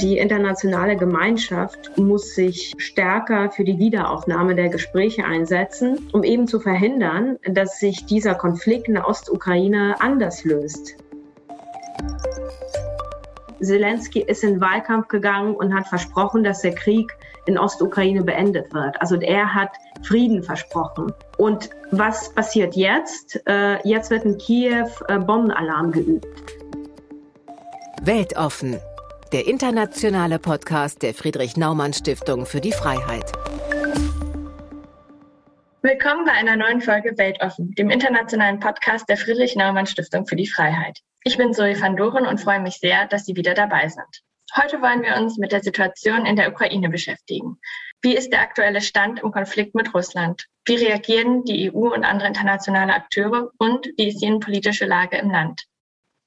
Die internationale Gemeinschaft muss sich stärker für die Wiederaufnahme der Gespräche einsetzen, um eben zu verhindern, dass sich dieser Konflikt in der Ostukraine anders löst. Zelensky ist in den Wahlkampf gegangen und hat versprochen, dass der Krieg in Ostukraine beendet wird. Also er hat Frieden versprochen. Und was passiert jetzt? Äh, jetzt wird in Kiew äh, Bombenalarm geübt. Weltoffen der internationale Podcast der Friedrich Naumann Stiftung für die Freiheit. Willkommen bei einer neuen Folge Weltoffen, dem internationalen Podcast der Friedrich Naumann Stiftung für die Freiheit. Ich bin Zoe van Doren und freue mich sehr, dass Sie wieder dabei sind. Heute wollen wir uns mit der Situation in der Ukraine beschäftigen. Wie ist der aktuelle Stand im Konflikt mit Russland? Wie reagieren die EU und andere internationale Akteure? Und wie ist die innenpolitische Lage im Land?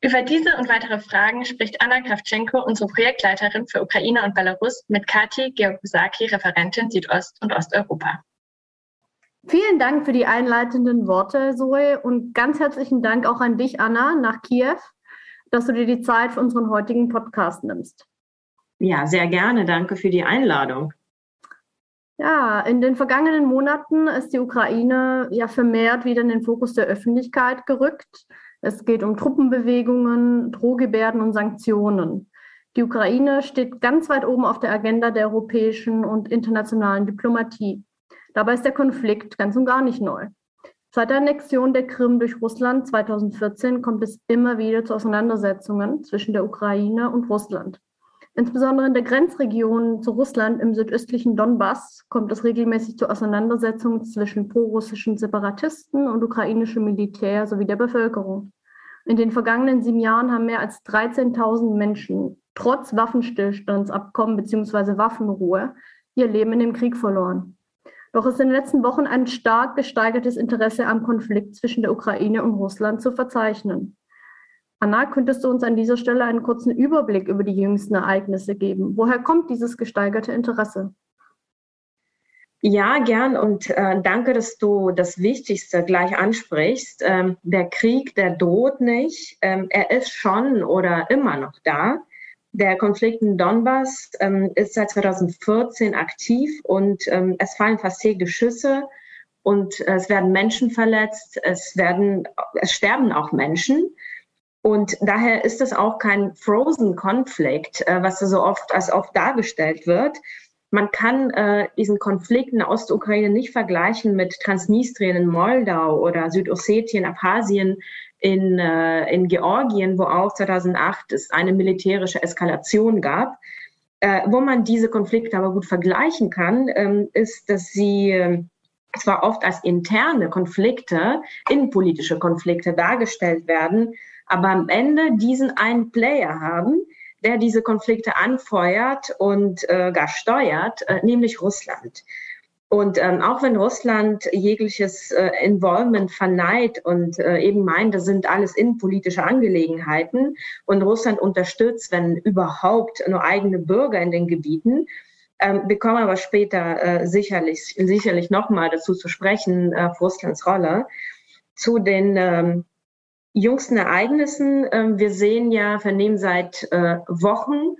Über diese und weitere Fragen spricht Anna Kravtschenko, unsere Projektleiterin für Ukraine und Belarus, mit Kati Georgusaki, Referentin Südost- und Osteuropa. Vielen Dank für die einleitenden Worte, Zoe, und ganz herzlichen Dank auch an dich, Anna, nach Kiew, dass du dir die Zeit für unseren heutigen Podcast nimmst. Ja, sehr gerne. Danke für die Einladung. Ja, in den vergangenen Monaten ist die Ukraine ja vermehrt wieder in den Fokus der Öffentlichkeit gerückt. Es geht um Truppenbewegungen, Drohgebärden und Sanktionen. Die Ukraine steht ganz weit oben auf der Agenda der europäischen und internationalen Diplomatie. Dabei ist der Konflikt ganz und gar nicht neu. Seit der Annexion der Krim durch Russland 2014 kommt es immer wieder zu Auseinandersetzungen zwischen der Ukraine und Russland. Insbesondere in der Grenzregion zu Russland im südöstlichen Donbass kommt es regelmäßig zu Auseinandersetzungen zwischen prorussischen Separatisten und ukrainischem Militär sowie der Bevölkerung. In den vergangenen sieben Jahren haben mehr als 13.000 Menschen trotz Waffenstillstandsabkommen bzw. Waffenruhe ihr Leben in dem Krieg verloren. Doch ist in den letzten Wochen ein stark gesteigertes Interesse am Konflikt zwischen der Ukraine und Russland zu verzeichnen. Anna, könntest du uns an dieser Stelle einen kurzen Überblick über die jüngsten Ereignisse geben? Woher kommt dieses gesteigerte Interesse? Ja, gern und äh, danke, dass du das Wichtigste gleich ansprichst. Ähm, der Krieg, der droht nicht. Ähm, er ist schon oder immer noch da. Der Konflikt in Donbass ähm, ist seit 2014 aktiv und ähm, es fallen fast täglich Schüsse und äh, es werden Menschen verletzt. Es werden, es sterben auch Menschen. Und daher ist es auch kein Frozen Konflikt, äh, was so oft als oft dargestellt wird. Man kann äh, diesen Konflikt in der Ostukraine nicht vergleichen mit Transnistrien in Moldau oder Südossetien, Abhasien in, äh, in Georgien, wo auch 2008 es eine militärische Eskalation gab. Äh, wo man diese Konflikte aber gut vergleichen kann, ähm, ist, dass sie äh, zwar oft als interne Konflikte, innenpolitische Konflikte dargestellt werden, aber am Ende diesen einen Player haben, der diese Konflikte anfeuert und äh, gar steuert, äh, nämlich Russland. Und ähm, auch wenn Russland jegliches äh, Involvement verneint und äh, eben meint, das sind alles innenpolitische Angelegenheiten und Russland unterstützt, wenn überhaupt nur eigene Bürger in den Gebieten, ähm, wir kommen aber später äh, sicherlich, sicherlich nochmal dazu zu sprechen, äh, Russlands Rolle, zu den ähm, jüngsten Ereignissen. Ähm, wir sehen ja, vernehmen seit äh, Wochen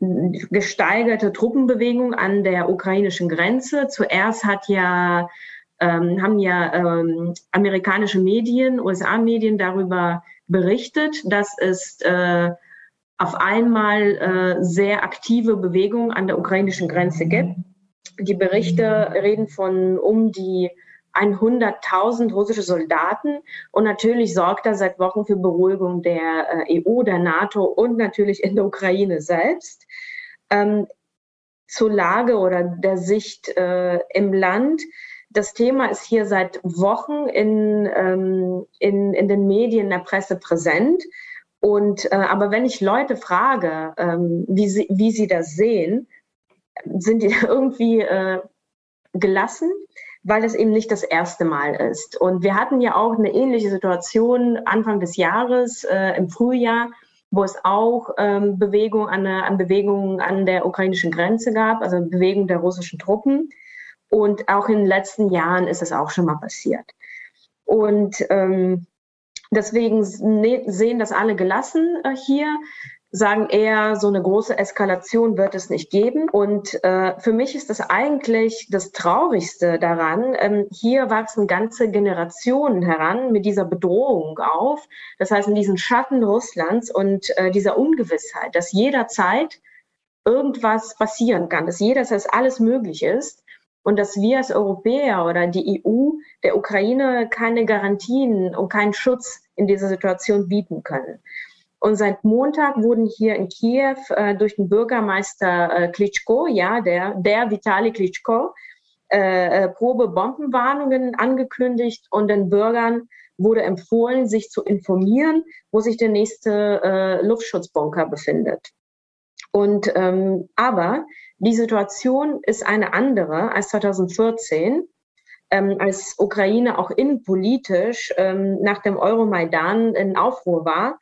gesteigerte Truppenbewegung an der ukrainischen Grenze. Zuerst hat ja, ähm, haben ja ähm, amerikanische Medien, USA-Medien darüber berichtet, dass es äh, auf einmal äh, sehr aktive Bewegung an der ukrainischen Grenze gibt. Die Berichte reden von um die 100.000 russische Soldaten. Und natürlich sorgt er seit Wochen für Beruhigung der äh, EU, der NATO und natürlich in der Ukraine selbst. Ähm, zur Lage oder der Sicht äh, im Land. Das Thema ist hier seit Wochen in, ähm, in, in den Medien, der Presse präsent. Und, äh, aber wenn ich Leute frage, ähm, wie, sie, wie sie das sehen, sind die irgendwie äh, gelassen weil es eben nicht das erste Mal ist. Und wir hatten ja auch eine ähnliche Situation Anfang des Jahres, äh, im Frühjahr, wo es auch ähm, Bewegung an, an Bewegungen an der ukrainischen Grenze gab, also Bewegung der russischen Truppen. Und auch in den letzten Jahren ist es auch schon mal passiert. Und ähm, deswegen ne, sehen das alle gelassen äh, hier. Sagen eher, so eine große Eskalation wird es nicht geben. Und äh, für mich ist das eigentlich das Traurigste daran. Ähm, hier wachsen ganze Generationen heran mit dieser Bedrohung auf. Das heißt, in diesen Schatten Russlands und äh, dieser Ungewissheit, dass jederzeit irgendwas passieren kann, dass jederzeit alles möglich ist und dass wir als Europäer oder die EU der Ukraine keine Garantien und keinen Schutz in dieser Situation bieten können. Und seit Montag wurden hier in Kiew äh, durch den Bürgermeister äh, Klitschko, ja, der, der Vitali Klitschko, äh, äh, Probe-Bombenwarnungen angekündigt und den Bürgern wurde empfohlen, sich zu informieren, wo sich der nächste äh, Luftschutzbunker befindet. Und ähm, aber die Situation ist eine andere als 2014, ähm, als Ukraine auch innenpolitisch ähm, nach dem Euromaidan in Aufruhr war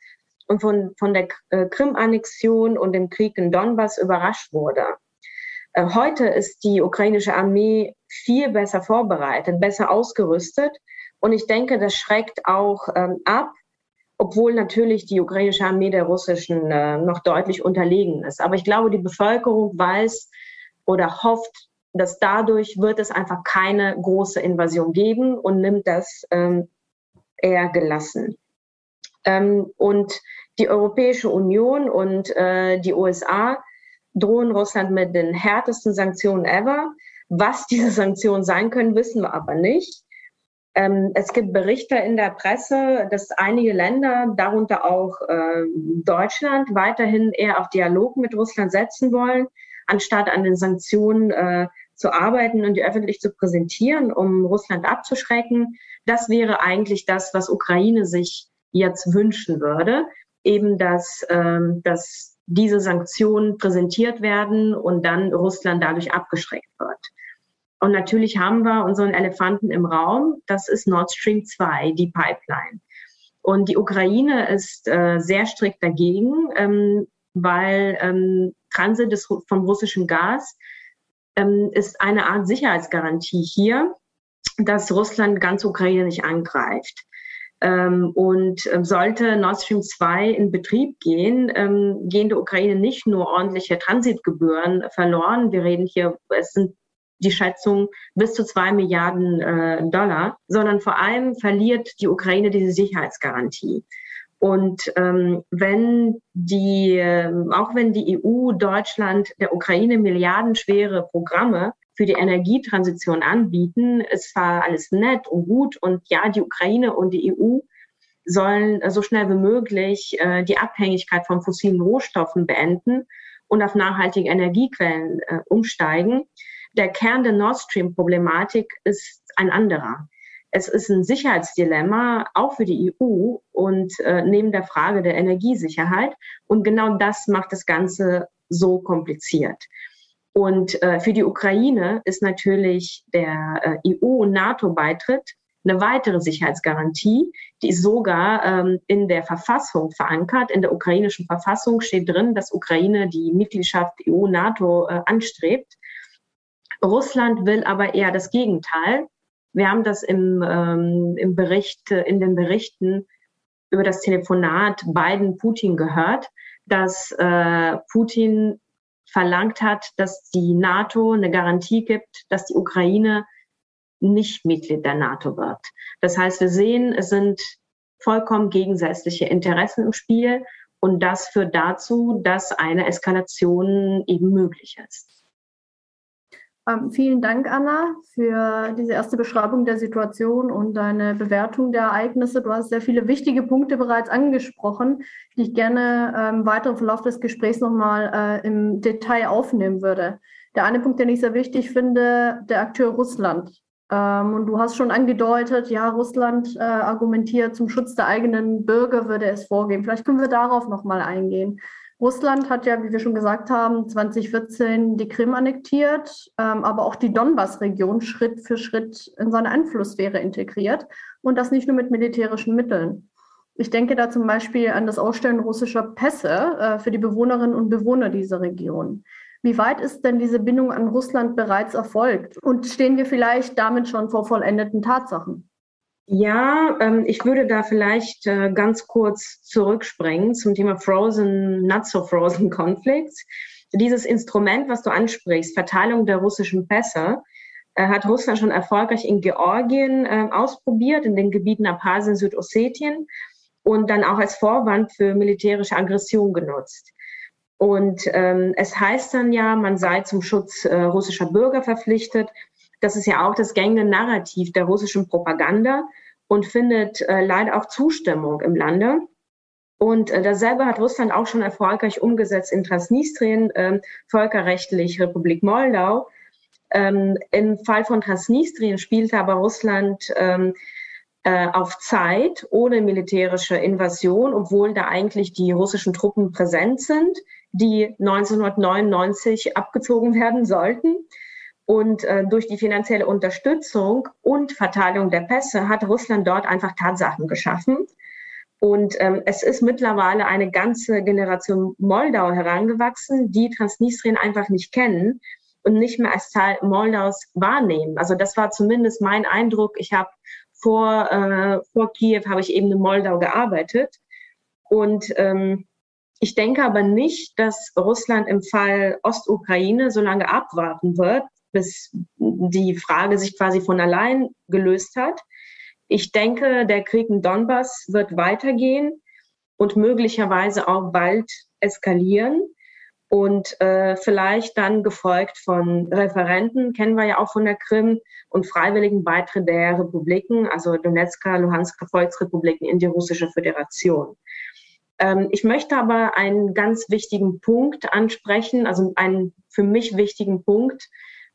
und von, von der äh, Krim-Annexion und dem Krieg in Donbass überrascht wurde. Äh, heute ist die ukrainische Armee viel besser vorbereitet, besser ausgerüstet. Und ich denke, das schreckt auch ähm, ab, obwohl natürlich die ukrainische Armee der russischen äh, noch deutlich unterlegen ist. Aber ich glaube, die Bevölkerung weiß oder hofft, dass dadurch wird es einfach keine große Invasion geben und nimmt das ähm, eher gelassen. Ähm, und die Europäische Union und äh, die USA drohen Russland mit den härtesten Sanktionen ever. Was diese Sanktionen sein können, wissen wir aber nicht. Ähm, es gibt Berichte in der Presse, dass einige Länder, darunter auch äh, Deutschland, weiterhin eher auf Dialog mit Russland setzen wollen, anstatt an den Sanktionen äh, zu arbeiten und die öffentlich zu präsentieren, um Russland abzuschrecken. Das wäre eigentlich das, was Ukraine sich jetzt wünschen würde, eben dass, ähm, dass diese Sanktionen präsentiert werden und dann Russland dadurch abgeschreckt wird. Und natürlich haben wir unseren Elefanten im Raum, das ist Nord Stream 2, die Pipeline. Und die Ukraine ist äh, sehr strikt dagegen, ähm, weil ähm, Transit des, vom russischen Gas ähm, ist eine Art Sicherheitsgarantie hier, dass Russland ganz Ukraine nicht angreift. Ähm, und ähm, sollte Nord Stream 2 in Betrieb gehen, ähm, gehen der Ukraine nicht nur ordentliche Transitgebühren verloren. Wir reden hier, es sind die Schätzung bis zu zwei Milliarden äh, Dollar, sondern vor allem verliert die Ukraine diese Sicherheitsgarantie. Und ähm, wenn die, äh, auch wenn die EU, Deutschland der Ukraine milliardenschwere Programme für die Energietransition anbieten. Es war alles nett und gut und ja, die Ukraine und die EU sollen so schnell wie möglich äh, die Abhängigkeit von fossilen Rohstoffen beenden und auf nachhaltige Energiequellen äh, umsteigen. Der Kern der Nord Stream-Problematik ist ein anderer. Es ist ein Sicherheitsdilemma, auch für die EU und äh, neben der Frage der Energiesicherheit. Und genau das macht das Ganze so kompliziert. Und äh, für die Ukraine ist natürlich der äh, EU- und NATO-Beitritt eine weitere Sicherheitsgarantie, die ist sogar ähm, in der Verfassung verankert. In der ukrainischen Verfassung steht drin, dass Ukraine die Mitgliedschaft EU-NATO äh, anstrebt. Russland will aber eher das Gegenteil. Wir haben das im, ähm, im Bericht, in den Berichten über das Telefonat Biden-Putin gehört, dass äh, Putin verlangt hat, dass die NATO eine Garantie gibt, dass die Ukraine nicht Mitglied der NATO wird. Das heißt, wir sehen, es sind vollkommen gegensätzliche Interessen im Spiel und das führt dazu, dass eine Eskalation eben möglich ist. Ähm, vielen Dank, Anna, für diese erste Beschreibung der Situation und deine Bewertung der Ereignisse. Du hast sehr viele wichtige Punkte bereits angesprochen, die ich gerne ähm, im Verlauf des Gesprächs nochmal äh, im Detail aufnehmen würde. Der eine Punkt, den ich sehr wichtig finde, der Akteur Russland. Ähm, und du hast schon angedeutet, ja, Russland äh, argumentiert, zum Schutz der eigenen Bürger würde es vorgehen. Vielleicht können wir darauf nochmal eingehen. Russland hat ja, wie wir schon gesagt haben, 2014 die Krim annektiert, ähm, aber auch die Donbass-Region Schritt für Schritt in seine Einflusssphäre integriert und das nicht nur mit militärischen Mitteln. Ich denke da zum Beispiel an das Ausstellen russischer Pässe äh, für die Bewohnerinnen und Bewohner dieser Region. Wie weit ist denn diese Bindung an Russland bereits erfolgt? Und stehen wir vielleicht damit schon vor vollendeten Tatsachen? Ja, ähm, ich würde da vielleicht äh, ganz kurz zurückspringen zum Thema Frozen, Not So Frozen Conflicts. Dieses Instrument, was du ansprichst, Verteilung der russischen Pässe, äh, hat Russland schon erfolgreich in Georgien äh, ausprobiert, in den Gebieten Abkhazien, Südossetien und dann auch als Vorwand für militärische Aggression genutzt. Und ähm, es heißt dann ja, man sei zum Schutz äh, russischer Bürger verpflichtet. Das ist ja auch das gängige Narrativ der russischen Propaganda und findet äh, leider auch Zustimmung im Lande. Und äh, dasselbe hat Russland auch schon erfolgreich umgesetzt in Transnistrien, äh, völkerrechtlich Republik Moldau. Ähm, Im Fall von Transnistrien spielte aber Russland ähm, äh, auf Zeit ohne militärische Invasion, obwohl da eigentlich die russischen Truppen präsent sind, die 1999 abgezogen werden sollten. Und äh, durch die finanzielle Unterstützung und Verteilung der Pässe hat Russland dort einfach Tatsachen geschaffen. Und ähm, es ist mittlerweile eine ganze Generation Moldau herangewachsen, die Transnistrien einfach nicht kennen und nicht mehr als Teil Moldaus wahrnehmen. Also das war zumindest mein Eindruck. Ich habe vor, äh, vor Kiew habe ich eben in Moldau gearbeitet. Und ähm, ich denke aber nicht, dass Russland im Fall Ostukraine so lange abwarten wird, bis die Frage sich quasi von allein gelöst hat. Ich denke, der Krieg in Donbass wird weitergehen und möglicherweise auch bald eskalieren und äh, vielleicht dann gefolgt von Referenten, kennen wir ja auch von der Krim, und freiwilligen Beitritt der Republiken, also Donetsker, Luhansker Volksrepubliken in die russische Föderation. Ähm, ich möchte aber einen ganz wichtigen Punkt ansprechen, also einen für mich wichtigen Punkt,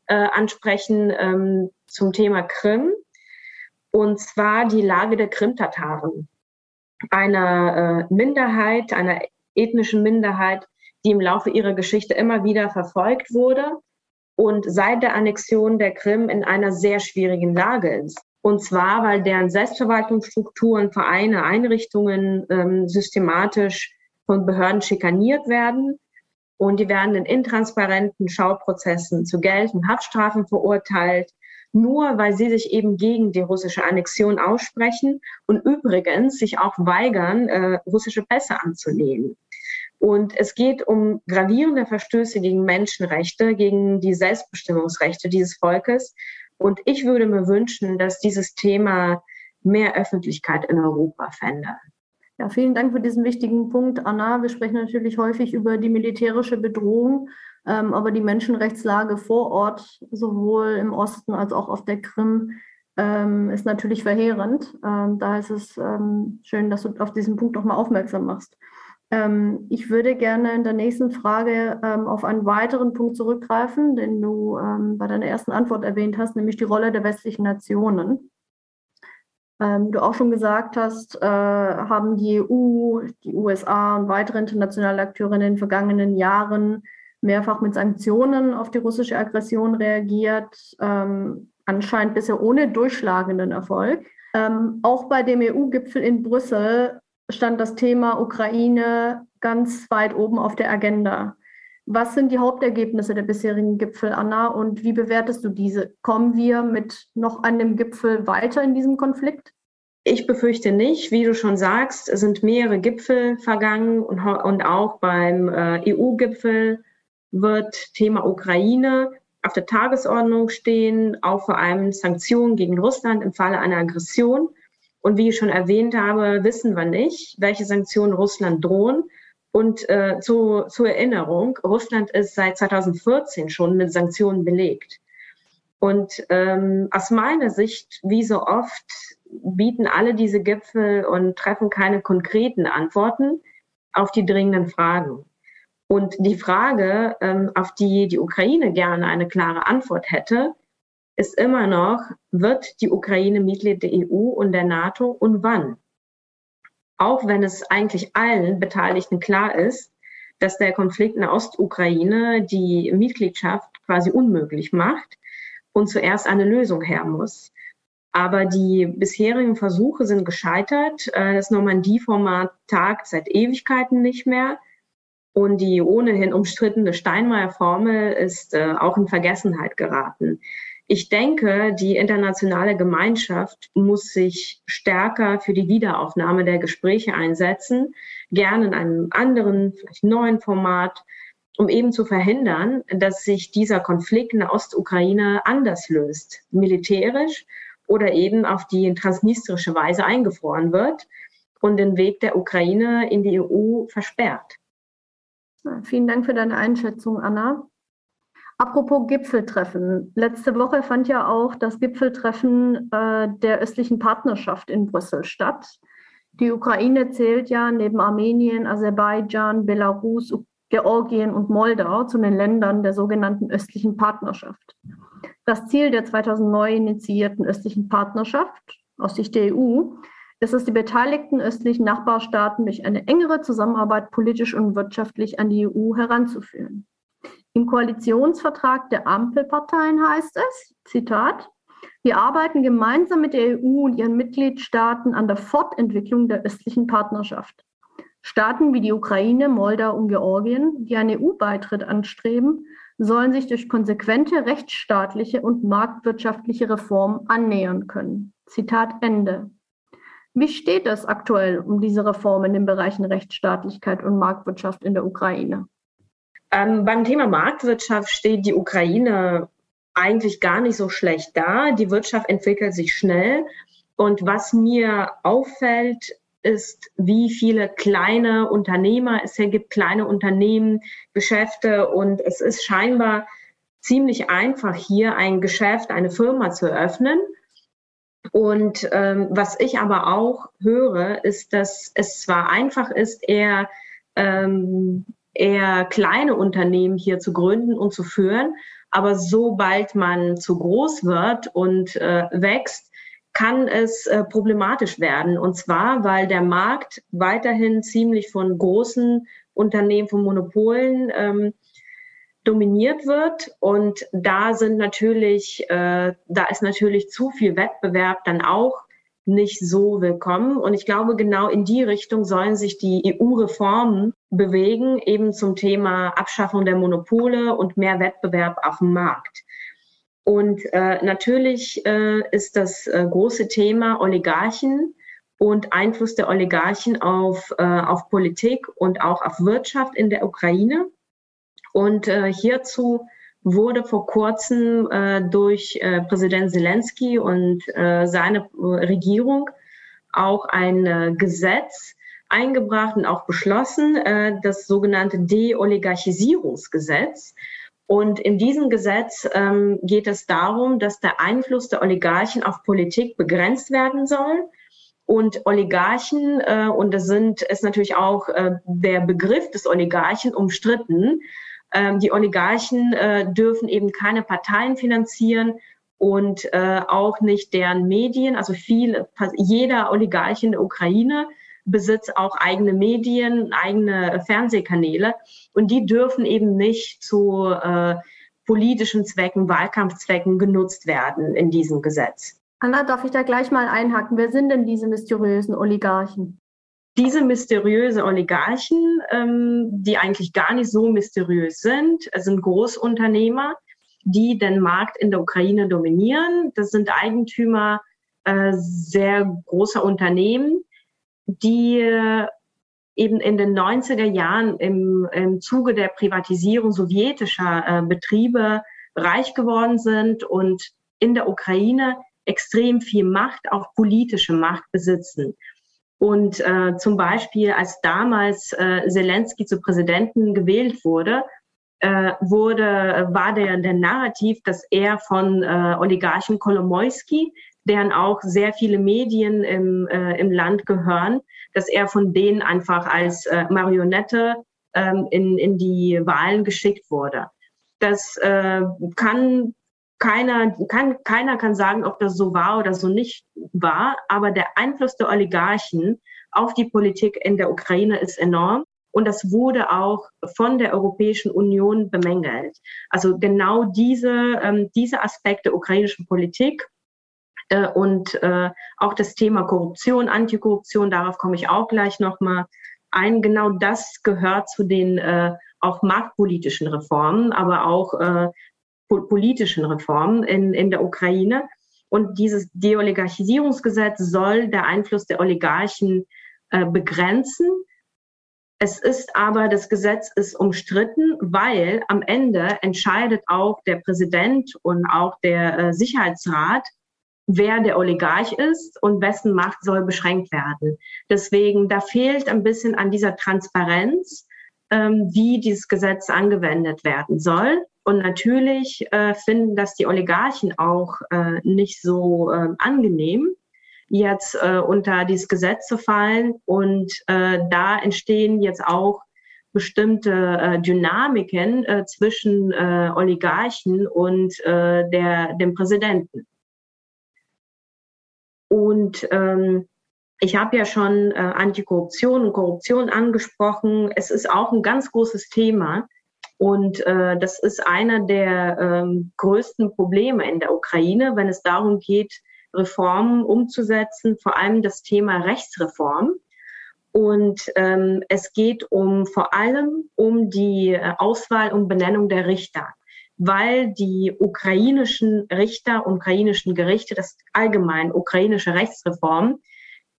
äh, ansprechen ähm, zum Thema Krim, und zwar die Lage der Krim-Tataren, einer äh, Minderheit, einer ethnischen Minderheit, die im Laufe ihrer Geschichte immer wieder verfolgt wurde und seit der Annexion der Krim in einer sehr schwierigen Lage ist. Und zwar, weil deren Selbstverwaltungsstrukturen, Vereine, Einrichtungen ähm, systematisch von Behörden schikaniert werden und die werden in intransparenten Schauprozessen zu Geld- und Haftstrafen verurteilt, nur weil sie sich eben gegen die russische Annexion aussprechen und übrigens sich auch weigern, äh, russische Pässe anzunehmen. Und es geht um gravierende Verstöße gegen Menschenrechte, gegen die Selbstbestimmungsrechte dieses Volkes. Und ich würde mir wünschen, dass dieses Thema mehr Öffentlichkeit in Europa fände. Ja, vielen Dank für diesen wichtigen Punkt, Anna. Wir sprechen natürlich häufig über die militärische Bedrohung, ähm, aber die Menschenrechtslage vor Ort, sowohl im Osten als auch auf der Krim, ähm, ist natürlich verheerend. Ähm, da ist es ähm, schön, dass du auf diesen Punkt nochmal aufmerksam machst. Ähm, ich würde gerne in der nächsten Frage ähm, auf einen weiteren Punkt zurückgreifen, den du bei deiner ersten Antwort erwähnt hast, nämlich die Rolle der westlichen Nationen ähm, du auch schon gesagt hast, äh, haben die EU, die USA und weitere internationale Akteure in den vergangenen Jahren mehrfach mit Sanktionen auf die russische Aggression reagiert, ähm, anscheinend bisher ohne durchschlagenden Erfolg. Ähm, auch bei dem EU-Gipfel in Brüssel stand das Thema Ukraine ganz weit oben auf der Agenda. Was sind die Hauptergebnisse der bisherigen Gipfel, Anna, und wie bewertest du diese? Kommen wir mit noch einem Gipfel weiter in diesem Konflikt? Ich befürchte nicht. Wie du schon sagst, sind mehrere Gipfel vergangen und, und auch beim äh, EU-Gipfel wird Thema Ukraine auf der Tagesordnung stehen, auch vor allem Sanktionen gegen Russland im Falle einer Aggression. Und wie ich schon erwähnt habe, wissen wir nicht, welche Sanktionen Russland drohen. Und äh, zu, zur Erinnerung, Russland ist seit 2014 schon mit Sanktionen belegt. Und ähm, aus meiner Sicht, wie so oft, bieten alle diese Gipfel und treffen keine konkreten Antworten auf die dringenden Fragen. Und die Frage, ähm, auf die die Ukraine gerne eine klare Antwort hätte, ist immer noch, wird die Ukraine Mitglied der EU und der NATO und wann? Auch wenn es eigentlich allen Beteiligten klar ist, dass der Konflikt in der Ostukraine die Mitgliedschaft quasi unmöglich macht und zuerst eine Lösung her muss. Aber die bisherigen Versuche sind gescheitert. Äh, das Normandie-Format tagt seit Ewigkeiten nicht mehr. Und die ohnehin umstrittene Steinmeier-Formel ist äh, auch in Vergessenheit geraten. Ich denke, die internationale Gemeinschaft muss sich stärker für die Wiederaufnahme der Gespräche einsetzen, gerne in einem anderen, vielleicht neuen Format, um eben zu verhindern, dass sich dieser Konflikt in der Ostukraine anders löst, militärisch oder eben auf die transnistrische Weise eingefroren wird und den Weg der Ukraine in die EU versperrt. Vielen Dank für deine Einschätzung, Anna. Apropos Gipfeltreffen. Letzte Woche fand ja auch das Gipfeltreffen äh, der östlichen Partnerschaft in Brüssel statt. Die Ukraine zählt ja neben Armenien, Aserbaidschan, Belarus, Georgien und Moldau zu den Ländern der sogenannten östlichen Partnerschaft. Das Ziel der 2009 initiierten östlichen Partnerschaft aus Sicht der EU ist es, die beteiligten östlichen Nachbarstaaten durch eine engere Zusammenarbeit politisch und wirtschaftlich an die EU heranzuführen. Im Koalitionsvertrag der Ampelparteien heißt es, Zitat, wir arbeiten gemeinsam mit der EU und ihren Mitgliedstaaten an der Fortentwicklung der östlichen Partnerschaft. Staaten wie die Ukraine, Moldau und Georgien, die einen EU-Beitritt anstreben, sollen sich durch konsequente rechtsstaatliche und marktwirtschaftliche Reformen annähern können. Zitat Ende. Wie steht es aktuell um diese Reformen in den Bereichen Rechtsstaatlichkeit und Marktwirtschaft in der Ukraine? Ähm, beim Thema Marktwirtschaft steht die Ukraine eigentlich gar nicht so schlecht da. Die Wirtschaft entwickelt sich schnell. Und was mir auffällt, ist, wie viele kleine Unternehmer es hier gibt, kleine Unternehmen, Geschäfte. Und es ist scheinbar ziemlich einfach, hier ein Geschäft, eine Firma zu eröffnen. Und ähm, was ich aber auch höre, ist, dass es zwar einfach ist, eher, ähm, eher kleine Unternehmen hier zu gründen und zu führen, aber sobald man zu groß wird und äh, wächst, kann es äh, problematisch werden. Und zwar, weil der Markt weiterhin ziemlich von großen Unternehmen, von Monopolen ähm, dominiert wird. Und da sind natürlich, äh, da ist natürlich zu viel Wettbewerb dann auch nicht so willkommen. Und ich glaube, genau in die Richtung sollen sich die EU-Reformen bewegen, eben zum Thema Abschaffung der Monopole und mehr Wettbewerb auf dem Markt. Und äh, natürlich äh, ist das äh, große Thema Oligarchen und Einfluss der Oligarchen auf, äh, auf Politik und auch auf Wirtschaft in der Ukraine. Und äh, hierzu wurde vor kurzem äh, durch äh, Präsident Zelensky und äh, seine äh, Regierung auch ein äh, Gesetz eingebracht und auch beschlossen, äh, das sogenannte Deoligarchisierungsgesetz. Und in diesem Gesetz ähm, geht es darum, dass der Einfluss der Oligarchen auf Politik begrenzt werden soll. Und Oligarchen, äh, und das sind, ist natürlich auch äh, der Begriff des Oligarchen umstritten, ähm, die Oligarchen äh, dürfen eben keine Parteien finanzieren und äh, auch nicht deren Medien. Also viel, jeder Oligarch in der Ukraine besitzt auch eigene Medien, eigene Fernsehkanäle und die dürfen eben nicht zu äh, politischen Zwecken, Wahlkampfzwecken genutzt werden in diesem Gesetz. Anna, darf ich da gleich mal einhaken? Wer sind denn diese mysteriösen Oligarchen? Diese mysteriöse Oligarchen, ähm, die eigentlich gar nicht so mysteriös sind, sind Großunternehmer, die den Markt in der Ukraine dominieren. Das sind Eigentümer äh, sehr großer Unternehmen, die äh, eben in den 90er Jahren im, im Zuge der Privatisierung sowjetischer äh, Betriebe reich geworden sind und in der Ukraine extrem viel Macht, auch politische Macht besitzen. Und äh, zum Beispiel, als damals äh, Zelensky zu Präsidenten gewählt wurde, äh, wurde, war der, der Narrativ, dass er von äh, Oligarchen Kolomoisky, deren auch sehr viele Medien im, äh, im Land gehören, dass er von denen einfach als äh, Marionette ähm, in, in die Wahlen geschickt wurde. Das äh, kann keiner, kann, keiner kann sagen, ob das so war oder so nicht war, aber der Einfluss der Oligarchen auf die Politik in der Ukraine ist enorm. Und das wurde auch von der Europäischen Union bemängelt. Also genau diese, ähm, diese Aspekte ukrainischen Politik äh, und äh, auch das Thema Korruption, Antikorruption, darauf komme ich auch gleich nochmal ein. Genau das gehört zu den äh, auch marktpolitischen Reformen, aber auch äh, politischen Reformen in, in der Ukraine. Und dieses Deoligarchisierungsgesetz soll der Einfluss der Oligarchen äh, begrenzen. Es ist aber, das Gesetz ist umstritten, weil am Ende entscheidet auch der Präsident und auch der äh, Sicherheitsrat, wer der Oligarch ist und wessen Macht soll beschränkt werden. Deswegen, da fehlt ein bisschen an dieser Transparenz, ähm, wie dieses Gesetz angewendet werden soll. Und natürlich äh, finden das die Oligarchen auch äh, nicht so äh, angenehm, jetzt äh, unter dieses Gesetz zu fallen. Und äh, da entstehen jetzt auch bestimmte äh, Dynamiken äh, zwischen äh, Oligarchen und äh, der, dem Präsidenten. Und ähm, ich habe ja schon äh, Antikorruption und Korruption angesprochen. Es ist auch ein ganz großes Thema. Und äh, das ist einer der ähm, größten Probleme in der Ukraine, wenn es darum geht, Reformen umzusetzen, vor allem das Thema Rechtsreform. Und ähm, es geht um vor allem um die äh, Auswahl und Benennung der Richter weil die ukrainischen Richter, ukrainischen Gerichte, das allgemein ukrainische Rechtsreform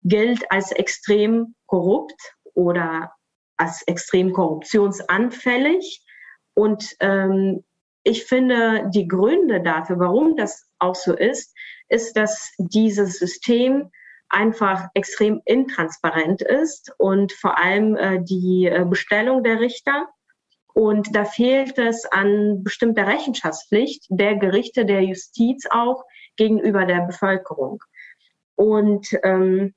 gilt als extrem korrupt oder als extrem korruptionsanfällig. Und ähm, ich finde, die Gründe dafür, warum das auch so ist, ist, dass dieses System einfach extrem intransparent ist und vor allem äh, die äh, Bestellung der Richter und da fehlt es an bestimmter Rechenschaftspflicht der Gerichte, der Justiz auch gegenüber der Bevölkerung. Und ähm,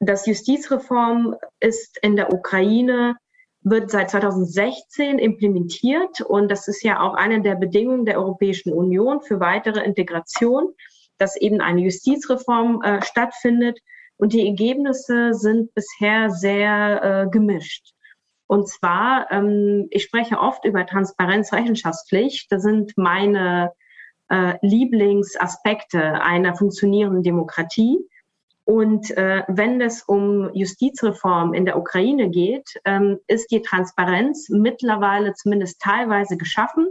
das Justizreform ist in der Ukraine, wird seit 2016 implementiert und das ist ja auch eine der Bedingungen der Europäischen Union für weitere Integration, dass eben eine Justizreform äh, stattfindet. Und die Ergebnisse sind bisher sehr äh, gemischt. Und zwar, ähm, ich spreche oft über Transparenz, Rechenschaftspflicht. Das sind meine äh, Lieblingsaspekte einer funktionierenden Demokratie. Und äh, wenn es um Justizreform in der Ukraine geht, ähm, ist die Transparenz mittlerweile zumindest teilweise geschaffen.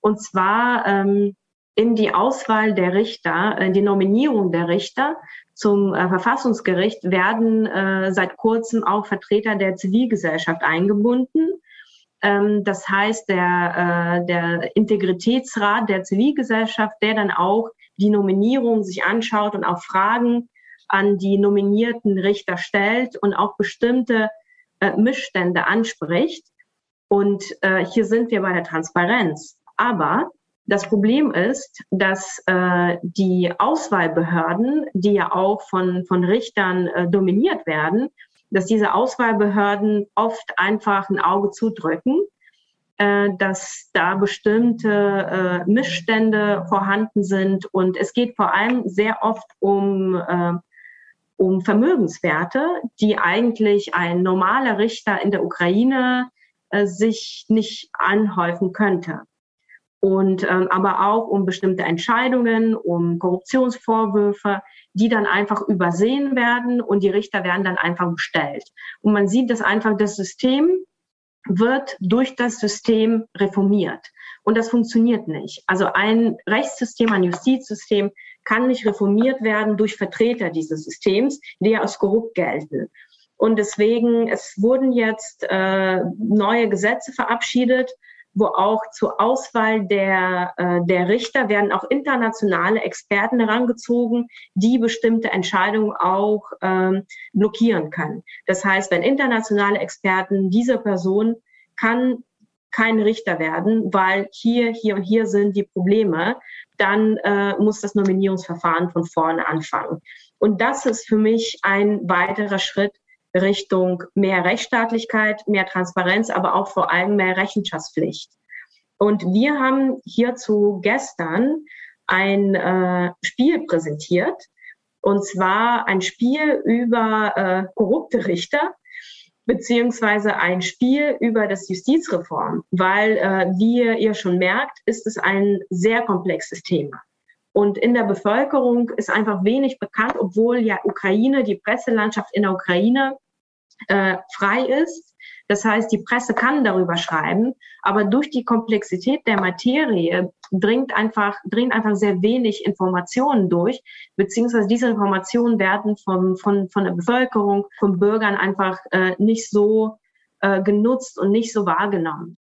Und zwar ähm, in die Auswahl der Richter, in die Nominierung der Richter zum äh, Verfassungsgericht werden äh, seit kurzem auch Vertreter der Zivilgesellschaft eingebunden. Ähm, das heißt, der, äh, der Integritätsrat der Zivilgesellschaft, der dann auch die Nominierung sich anschaut und auch Fragen an die nominierten Richter stellt und auch bestimmte äh, Missstände anspricht. Und äh, hier sind wir bei der Transparenz. Aber das Problem ist, dass äh, die Auswahlbehörden, die ja auch von, von Richtern äh, dominiert werden, dass diese Auswahlbehörden oft einfach ein Auge zudrücken, äh, dass da bestimmte äh, Missstände vorhanden sind. Und es geht vor allem sehr oft um, äh, um Vermögenswerte, die eigentlich ein normaler Richter in der Ukraine äh, sich nicht anhäufen könnte und ähm, aber auch um bestimmte Entscheidungen, um Korruptionsvorwürfe, die dann einfach übersehen werden und die Richter werden dann einfach bestellt. Und man sieht, dass einfach das System wird durch das System reformiert. Und das funktioniert nicht. Also ein Rechtssystem, ein Justizsystem kann nicht reformiert werden durch Vertreter dieses Systems, die als korrupt gelten. Und deswegen, es wurden jetzt äh, neue Gesetze verabschiedet, wo auch zur Auswahl der, äh, der Richter werden auch internationale Experten herangezogen, die bestimmte Entscheidungen auch ähm, blockieren können. Das heißt, wenn internationale Experten diese Person kann kein Richter werden, weil hier, hier und hier sind die Probleme, dann äh, muss das Nominierungsverfahren von vorne anfangen. Und das ist für mich ein weiterer Schritt Richtung mehr Rechtsstaatlichkeit, mehr Transparenz, aber auch vor allem mehr Rechenschaftspflicht. Und wir haben hierzu gestern ein äh, Spiel präsentiert, und zwar ein Spiel über äh, korrupte Richter, beziehungsweise ein Spiel über das Justizreform, weil, äh, wie ihr schon merkt, ist es ein sehr komplexes Thema. Und in der Bevölkerung ist einfach wenig bekannt, obwohl ja Ukraine, die Presselandschaft in der Ukraine äh, frei ist, Das heißt, die Presse kann darüber schreiben, aber durch die Komplexität der Materie dringt einfach, dringt einfach sehr wenig Informationen durch, beziehungsweise diese Informationen werden vom, von, von der Bevölkerung, von Bürgern einfach äh, nicht so äh, genutzt und nicht so wahrgenommen.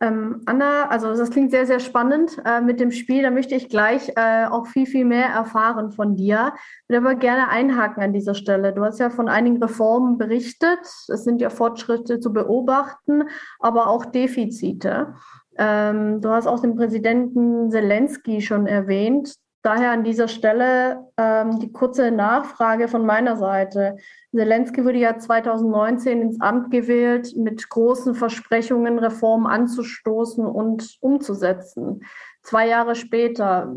Ähm, Anna, also das klingt sehr, sehr spannend äh, mit dem Spiel. Da möchte ich gleich äh, auch viel, viel mehr erfahren von dir. Ich würde aber gerne einhaken an dieser Stelle. Du hast ja von einigen Reformen berichtet. Es sind ja Fortschritte zu beobachten, aber auch Defizite. Ähm, du hast auch den Präsidenten Zelensky schon erwähnt. Daher an dieser Stelle ähm, die kurze Nachfrage von meiner Seite. Zelensky wurde ja 2019 ins Amt gewählt, mit großen Versprechungen, Reformen anzustoßen und umzusetzen. Zwei Jahre später,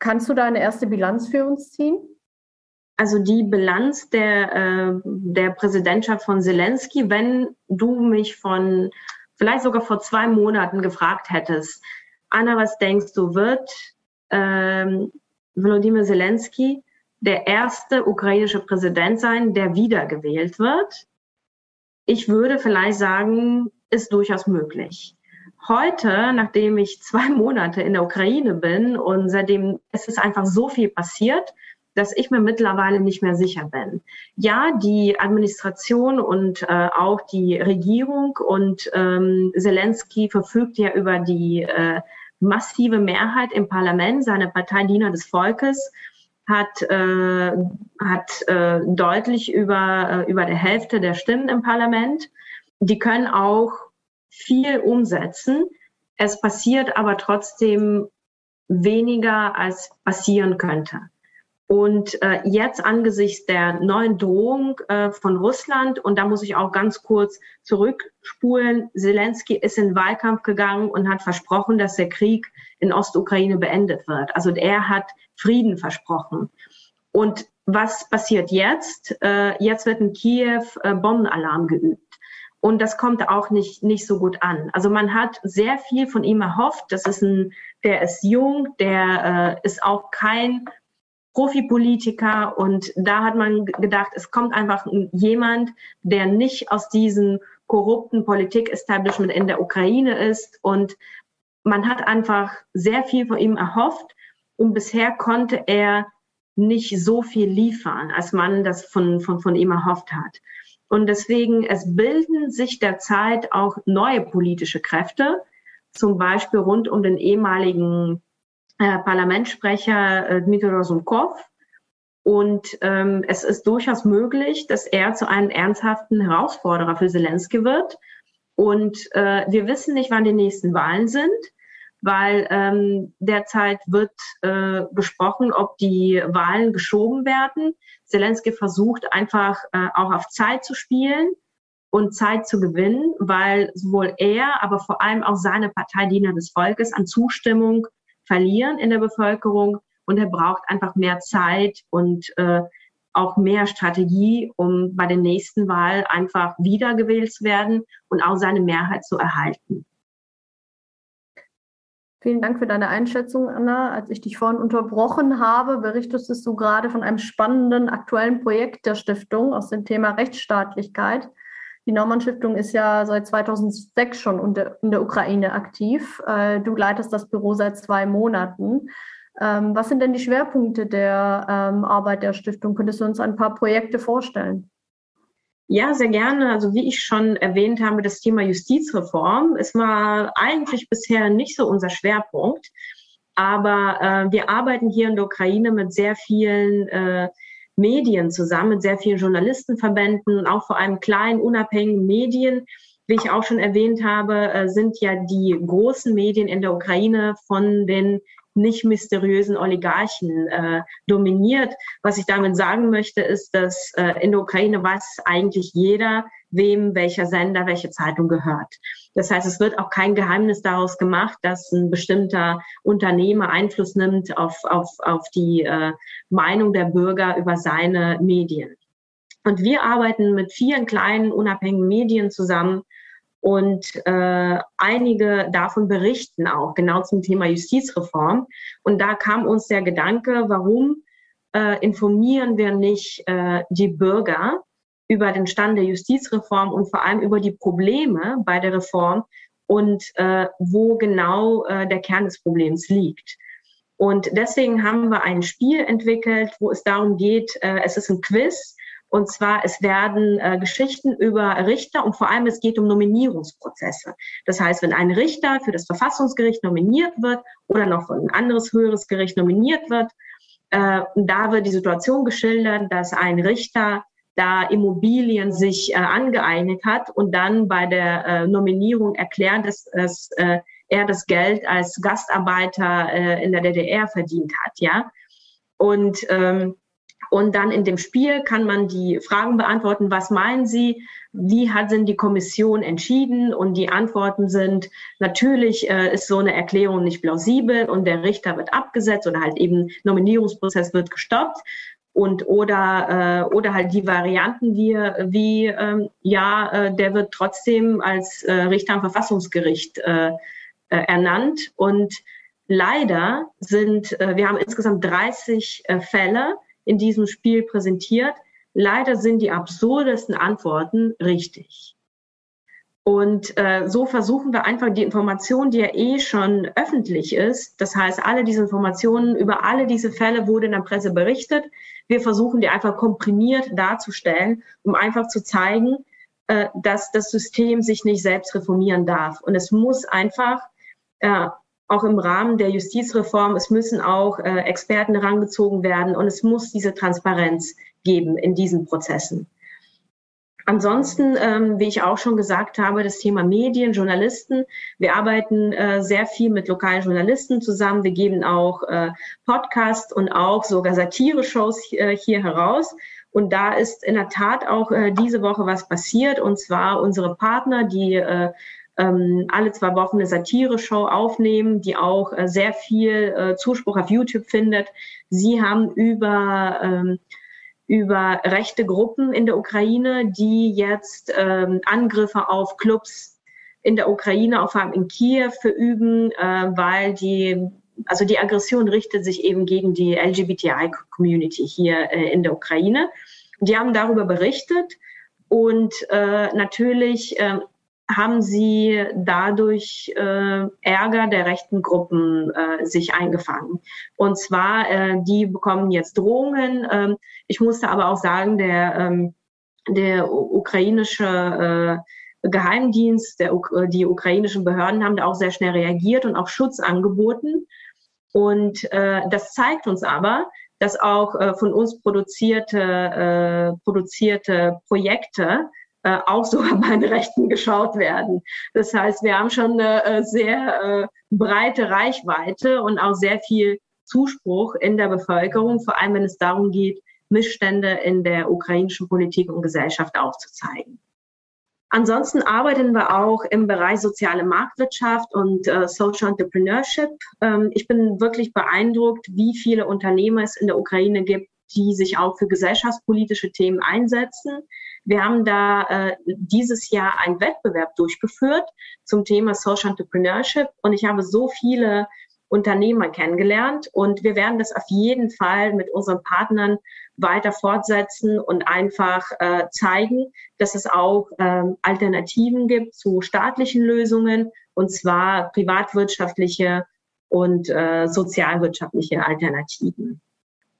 kannst du da eine erste Bilanz für uns ziehen? Also die Bilanz der, äh, der Präsidentschaft von Zelensky, wenn du mich von vielleicht sogar vor zwei Monaten gefragt hättest, Anna, was denkst du, wird ähm, Volodymyr Zelensky der erste ukrainische Präsident sein, der wiedergewählt wird. Ich würde vielleicht sagen, ist durchaus möglich. Heute, nachdem ich zwei Monate in der Ukraine bin und seitdem es ist einfach so viel passiert, dass ich mir mittlerweile nicht mehr sicher bin. Ja, die Administration und äh, auch die Regierung und ähm, Zelensky verfügt ja über die äh, massive Mehrheit im Parlament. Seine Partei Diener des Volkes hat, äh, hat äh, deutlich über, äh, über der Hälfte der Stimmen im Parlament. Die können auch viel umsetzen. Es passiert aber trotzdem weniger, als passieren könnte. Und äh, jetzt angesichts der neuen Drohung äh, von Russland, und da muss ich auch ganz kurz zurückspulen, Zelensky ist in Wahlkampf gegangen und hat versprochen, dass der Krieg in Ostukraine beendet wird. Also er hat Frieden versprochen. Und was passiert jetzt? Äh, jetzt wird in Kiew äh, Bombenalarm geübt. Und das kommt auch nicht, nicht so gut an. Also man hat sehr viel von ihm erhofft. Das ist ein, der ist jung, der äh, ist auch kein Profipolitiker und da hat man gedacht, es kommt einfach jemand, der nicht aus diesem korrupten Politik-Establishment in der Ukraine ist und man hat einfach sehr viel von ihm erhofft und bisher konnte er nicht so viel liefern, als man das von, von, von ihm erhofft hat. Und deswegen, es bilden sich derzeit auch neue politische Kräfte, zum Beispiel rund um den ehemaligen äh, Parlamentssprecher äh, Dmitry Rosunkov. Und ähm, es ist durchaus möglich, dass er zu einem ernsthaften Herausforderer für Zelensky wird. Und äh, wir wissen nicht, wann die nächsten Wahlen sind, weil ähm, derzeit wird äh, besprochen, ob die Wahlen geschoben werden. Zelensky versucht einfach äh, auch auf Zeit zu spielen und Zeit zu gewinnen, weil sowohl er, aber vor allem auch seine Partei Diener des Volkes an Zustimmung verlieren in der Bevölkerung und er braucht einfach mehr Zeit und äh, auch mehr Strategie, um bei der nächsten Wahl einfach wiedergewählt zu werden und auch seine Mehrheit zu erhalten. Vielen Dank für deine Einschätzung, Anna. Als ich dich vorhin unterbrochen habe, berichtest du gerade von einem spannenden aktuellen Projekt der Stiftung aus dem Thema Rechtsstaatlichkeit. Die Naumann Stiftung ist ja seit 2006 schon in der Ukraine aktiv. Äh, du leitest das Büro seit zwei Monaten. Ähm, was sind denn die Schwerpunkte der ähm, Arbeit der Stiftung? Könntest du uns ein paar Projekte vorstellen? Ja, sehr gerne. Also wie ich schon erwähnt habe, das Thema Justizreform ist mal eigentlich bisher nicht so unser Schwerpunkt. Aber äh, wir arbeiten hier in der Ukraine mit sehr vielen äh, Medien zusammen, mit sehr vielen Journalistenverbänden, auch vor allem kleinen, unabhängigen Medien. Wie ich auch schon erwähnt habe, äh, sind ja die großen Medien in der Ukraine von den nicht mysteriösen Oligarchen äh, dominiert. Was ich damit sagen möchte, ist, dass äh, in der Ukraine weiß eigentlich jeder, wem welcher Sender, welche Zeitung gehört. Das heißt, es wird auch kein Geheimnis daraus gemacht, dass ein bestimmter Unternehmer Einfluss nimmt auf, auf, auf die äh, Meinung der Bürger über seine Medien. Und wir arbeiten mit vielen kleinen unabhängigen Medien zusammen und äh, einige davon berichten auch genau zum Thema Justizreform. Und da kam uns der Gedanke, warum äh, informieren wir nicht äh, die Bürger über den Stand der Justizreform und vor allem über die Probleme bei der Reform und äh, wo genau äh, der Kern des Problems liegt. Und deswegen haben wir ein Spiel entwickelt, wo es darum geht, äh, es ist ein Quiz, und zwar, es werden äh, Geschichten über Richter und vor allem es geht um Nominierungsprozesse. Das heißt, wenn ein Richter für das Verfassungsgericht nominiert wird oder noch für ein anderes höheres Gericht nominiert wird, äh, da wird die Situation geschildert, dass ein Richter da Immobilien sich äh, angeeignet hat und dann bei der äh, Nominierung erklärt, dass, dass äh, er das Geld als Gastarbeiter äh, in der DDR verdient hat, ja. Und ähm, und dann in dem Spiel kann man die Fragen beantworten, was meinen Sie, wie hat denn die Kommission entschieden? Und die Antworten sind, natürlich äh, ist so eine Erklärung nicht plausibel und der Richter wird abgesetzt oder halt eben Nominierungsprozess wird gestoppt. Und oder, äh, oder halt die Varianten wie, wie ähm, ja, äh, der wird trotzdem als äh, Richter am Verfassungsgericht äh, äh, ernannt. Und leider sind, äh, wir haben insgesamt 30 äh, Fälle, in diesem Spiel präsentiert. Leider sind die absurdesten Antworten richtig. Und äh, so versuchen wir einfach die Information, die ja eh schon öffentlich ist, das heißt, alle diese Informationen über alle diese Fälle wurde in der Presse berichtet. Wir versuchen die einfach komprimiert darzustellen, um einfach zu zeigen, äh, dass das System sich nicht selbst reformieren darf. Und es muss einfach äh, auch im Rahmen der Justizreform, es müssen auch äh, Experten herangezogen werden und es muss diese Transparenz geben in diesen Prozessen. Ansonsten, ähm, wie ich auch schon gesagt habe, das Thema Medien, Journalisten. Wir arbeiten äh, sehr viel mit lokalen Journalisten zusammen. Wir geben auch äh, Podcasts und auch sogar Satire-Shows äh, hier heraus. Und da ist in der Tat auch äh, diese Woche was passiert. Und zwar unsere Partner, die äh, ähm, alle zwei Wochen eine Satire-Show aufnehmen, die auch äh, sehr viel äh, Zuspruch auf YouTube findet. Sie haben über ähm, über rechte Gruppen in der Ukraine, die jetzt ähm, Angriffe auf Clubs in der Ukraine, allem in Kiew, verüben, äh, weil die also die Aggression richtet sich eben gegen die LGBTI-Community hier äh, in der Ukraine. Die haben darüber berichtet und äh, natürlich äh, haben sie dadurch äh, Ärger der rechten Gruppen äh, sich eingefangen. Und zwar, äh, die bekommen jetzt Drohungen. Ähm, ich musste aber auch sagen, der, ähm, der ukrainische äh, Geheimdienst, der, die ukrainischen Behörden haben da auch sehr schnell reagiert und auch Schutz angeboten. Und äh, das zeigt uns aber, dass auch äh, von uns produzierte, äh, produzierte Projekte äh, auch sogar bei den Rechten geschaut werden. Das heißt, wir haben schon eine äh, sehr äh, breite Reichweite und auch sehr viel Zuspruch in der Bevölkerung, vor allem wenn es darum geht, Missstände in der ukrainischen Politik und Gesellschaft aufzuzeigen. Ansonsten arbeiten wir auch im Bereich soziale Marktwirtschaft und äh, Social Entrepreneurship. Ähm, ich bin wirklich beeindruckt, wie viele Unternehmer es in der Ukraine gibt, die sich auch für gesellschaftspolitische Themen einsetzen. Wir haben da äh, dieses Jahr einen Wettbewerb durchgeführt zum Thema Social Entrepreneurship und ich habe so viele Unternehmer kennengelernt und wir werden das auf jeden Fall mit unseren Partnern weiter fortsetzen und einfach äh, zeigen, dass es auch ähm, Alternativen gibt zu staatlichen Lösungen und zwar privatwirtschaftliche und äh, sozialwirtschaftliche Alternativen.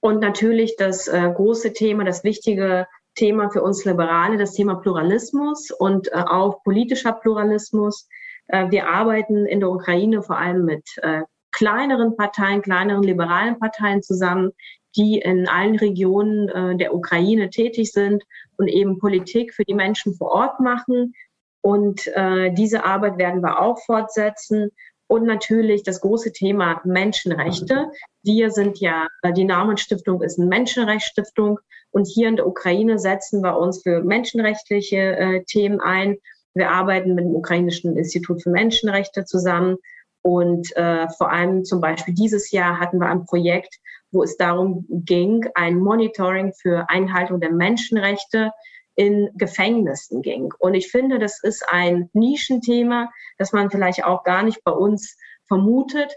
Und natürlich das äh, große Thema, das wichtige Thema für uns Liberale, das Thema Pluralismus und äh, auch politischer Pluralismus. Äh, wir arbeiten in der Ukraine vor allem mit äh, kleineren Parteien, kleineren liberalen Parteien zusammen, die in allen Regionen äh, der Ukraine tätig sind und eben Politik für die Menschen vor Ort machen. Und äh, diese Arbeit werden wir auch fortsetzen. Und natürlich das große Thema Menschenrechte. Wir sind ja, äh, die Namensstiftung ist eine Menschenrechtsstiftung und hier in der Ukraine setzen wir uns für menschenrechtliche äh, Themen ein. Wir arbeiten mit dem Ukrainischen Institut für Menschenrechte zusammen. Und äh, vor allem zum Beispiel dieses Jahr hatten wir ein Projekt, wo es darum ging, ein Monitoring für Einhaltung der Menschenrechte in Gefängnissen ging. Und ich finde, das ist ein Nischenthema, das man vielleicht auch gar nicht bei uns vermutet.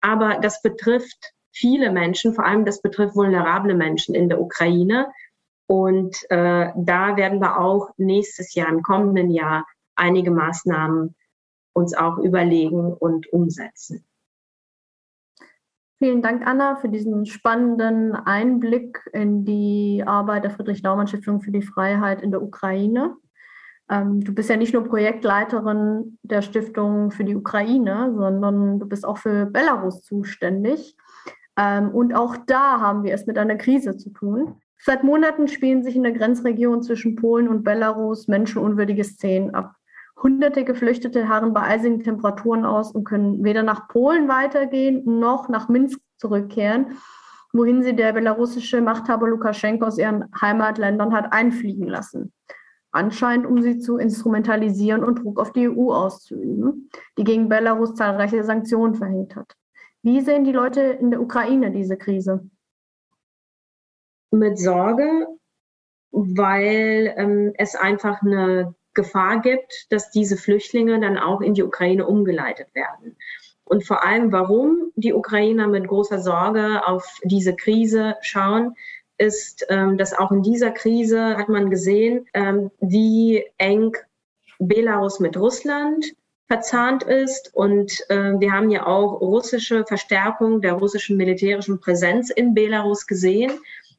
Aber das betrifft viele Menschen, vor allem das betrifft vulnerable Menschen in der Ukraine. Und äh, da werden wir auch nächstes Jahr, im kommenden Jahr, einige Maßnahmen uns auch überlegen und umsetzen. Vielen Dank, Anna, für diesen spannenden Einblick in die Arbeit der Friedrich-Naumann-Stiftung für die Freiheit in der Ukraine. Ähm, du bist ja nicht nur Projektleiterin der Stiftung für die Ukraine, sondern du bist auch für Belarus zuständig. Ähm, und auch da haben wir es mit einer Krise zu tun. Seit Monaten spielen sich in der Grenzregion zwischen Polen und Belarus menschenunwürdige Szenen ab. Hunderte Geflüchtete harren bei eisigen Temperaturen aus und können weder nach Polen weitergehen noch nach Minsk zurückkehren, wohin sie der belarussische Machthaber Lukaschenko aus ihren Heimatländern hat einfliegen lassen. Anscheinend, um sie zu instrumentalisieren und Druck auf die EU auszuüben, die gegen Belarus zahlreiche Sanktionen verhängt hat. Wie sehen die Leute in der Ukraine diese Krise? Mit Sorge, weil ähm, es einfach eine Gefahr gibt, dass diese Flüchtlinge dann auch in die Ukraine umgeleitet werden. Und vor allem, warum die Ukrainer mit großer Sorge auf diese Krise schauen, ist, ähm, dass auch in dieser Krise hat man gesehen, ähm, wie eng Belarus mit Russland verzahnt ist. Und äh, wir haben ja auch russische Verstärkung der russischen militärischen Präsenz in Belarus gesehen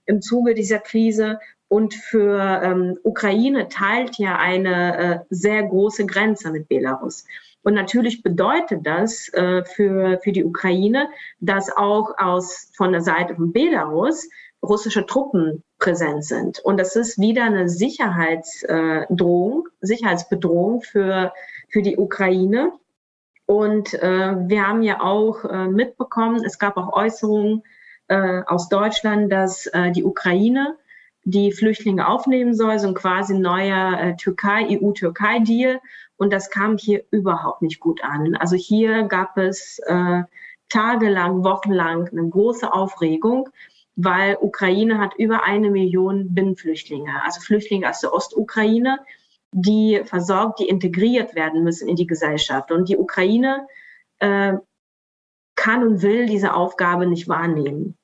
im Zuge dieser Krise. Und für ähm, Ukraine teilt ja eine äh, sehr große Grenze mit Belarus. Und natürlich bedeutet das äh, für, für die Ukraine, dass auch aus, von der Seite von Belarus russische Truppen präsent sind. Und das ist wieder eine Sicherheitsdrohung, Sicherheitsbedrohung für, für die Ukraine. Und äh, wir haben ja auch äh, mitbekommen, es gab auch Äußerungen äh, aus Deutschland, dass äh, die Ukraine die Flüchtlinge aufnehmen soll, so ein quasi neuer äh, Türkei, EU-Türkei-Deal. Und das kam hier überhaupt nicht gut an. Also hier gab es äh, tagelang, wochenlang eine große Aufregung, weil Ukraine hat über eine Million Binnenflüchtlinge, also Flüchtlinge aus der Ostukraine, die versorgt, die integriert werden müssen in die Gesellschaft. Und die Ukraine äh, kann und will diese Aufgabe nicht wahrnehmen.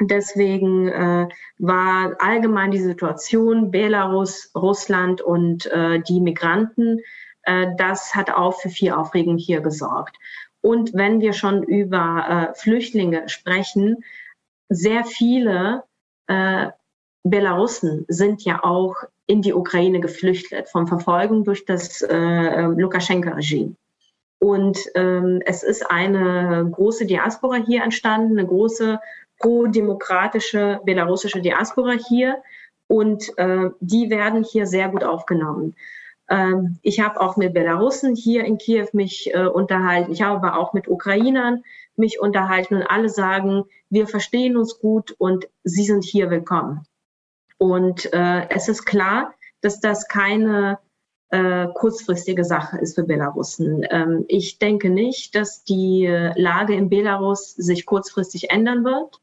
Deswegen äh, war allgemein die Situation Belarus, Russland und äh, die Migranten, äh, das hat auch für viel Aufregung hier gesorgt. Und wenn wir schon über äh, Flüchtlinge sprechen, sehr viele äh, Belarussen sind ja auch in die Ukraine geflüchtet von Verfolgung durch das äh, Lukaschenka-Regime. Und ähm, es ist eine große Diaspora hier entstanden, eine große pro-demokratische belarussische Diaspora hier und äh, die werden hier sehr gut aufgenommen. Ähm, ich habe auch mit Belarussen hier in Kiew mich äh, unterhalten. Ich habe aber auch mit Ukrainern mich unterhalten und alle sagen, wir verstehen uns gut und sie sind hier willkommen. Und äh, es ist klar, dass das keine äh, kurzfristige Sache ist für Belarussen. Ähm, ich denke nicht, dass die Lage in Belarus sich kurzfristig ändern wird.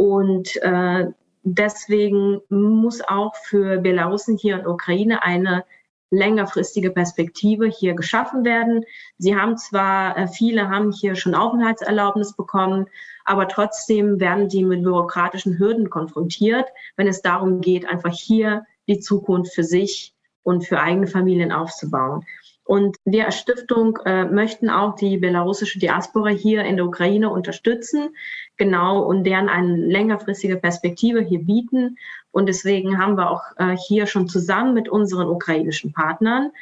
Und äh, deswegen muss auch für Belarusen hier in Ukraine eine längerfristige Perspektive hier geschaffen werden. Sie haben zwar, äh, viele haben hier schon Aufenthaltserlaubnis bekommen, aber trotzdem werden die mit bürokratischen Hürden konfrontiert, wenn es darum geht, einfach hier die Zukunft für sich und für eigene Familien aufzubauen. Und wir als Stiftung äh, möchten auch die belarussische Diaspora hier in der Ukraine unterstützen, genau, und deren eine längerfristige Perspektive hier bieten. Und deswegen haben wir auch äh, hier schon zusammen mit unseren ukrainischen Partnern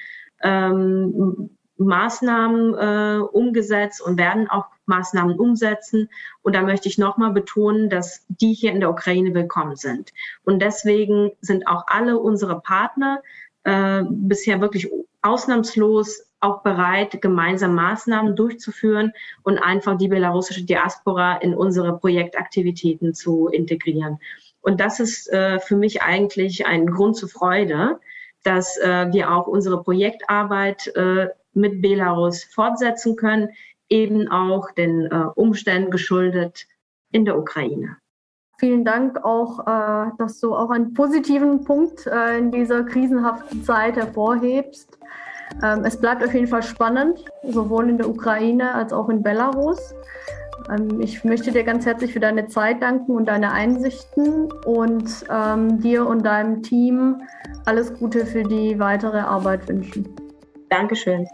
ähm, Maßnahmen äh, umgesetzt und werden auch Maßnahmen umsetzen. Und da möchte ich nochmal betonen, dass die hier in der Ukraine willkommen sind. Und deswegen sind auch alle unsere Partner äh, bisher wirklich ausnahmslos auch bereit, gemeinsam Maßnahmen durchzuführen und einfach die belarussische Diaspora in unsere Projektaktivitäten zu integrieren. Und das ist äh, für mich eigentlich ein Grund zur Freude, dass äh, wir auch unsere Projektarbeit äh, mit Belarus fortsetzen können, eben auch den äh, Umständen geschuldet in der Ukraine. Vielen Dank auch, äh, dass du auch einen positiven Punkt äh, in dieser krisenhaften Zeit hervorhebst. Ähm, es bleibt auf jeden Fall spannend, sowohl in der Ukraine als auch in Belarus. ähm, ich möchte dir ganz herzlich für deine Zeit danken und deine Einsichten und ähm, dir und deinem Team alles Gute für die weitere Arbeit wünschen. Dankeschön.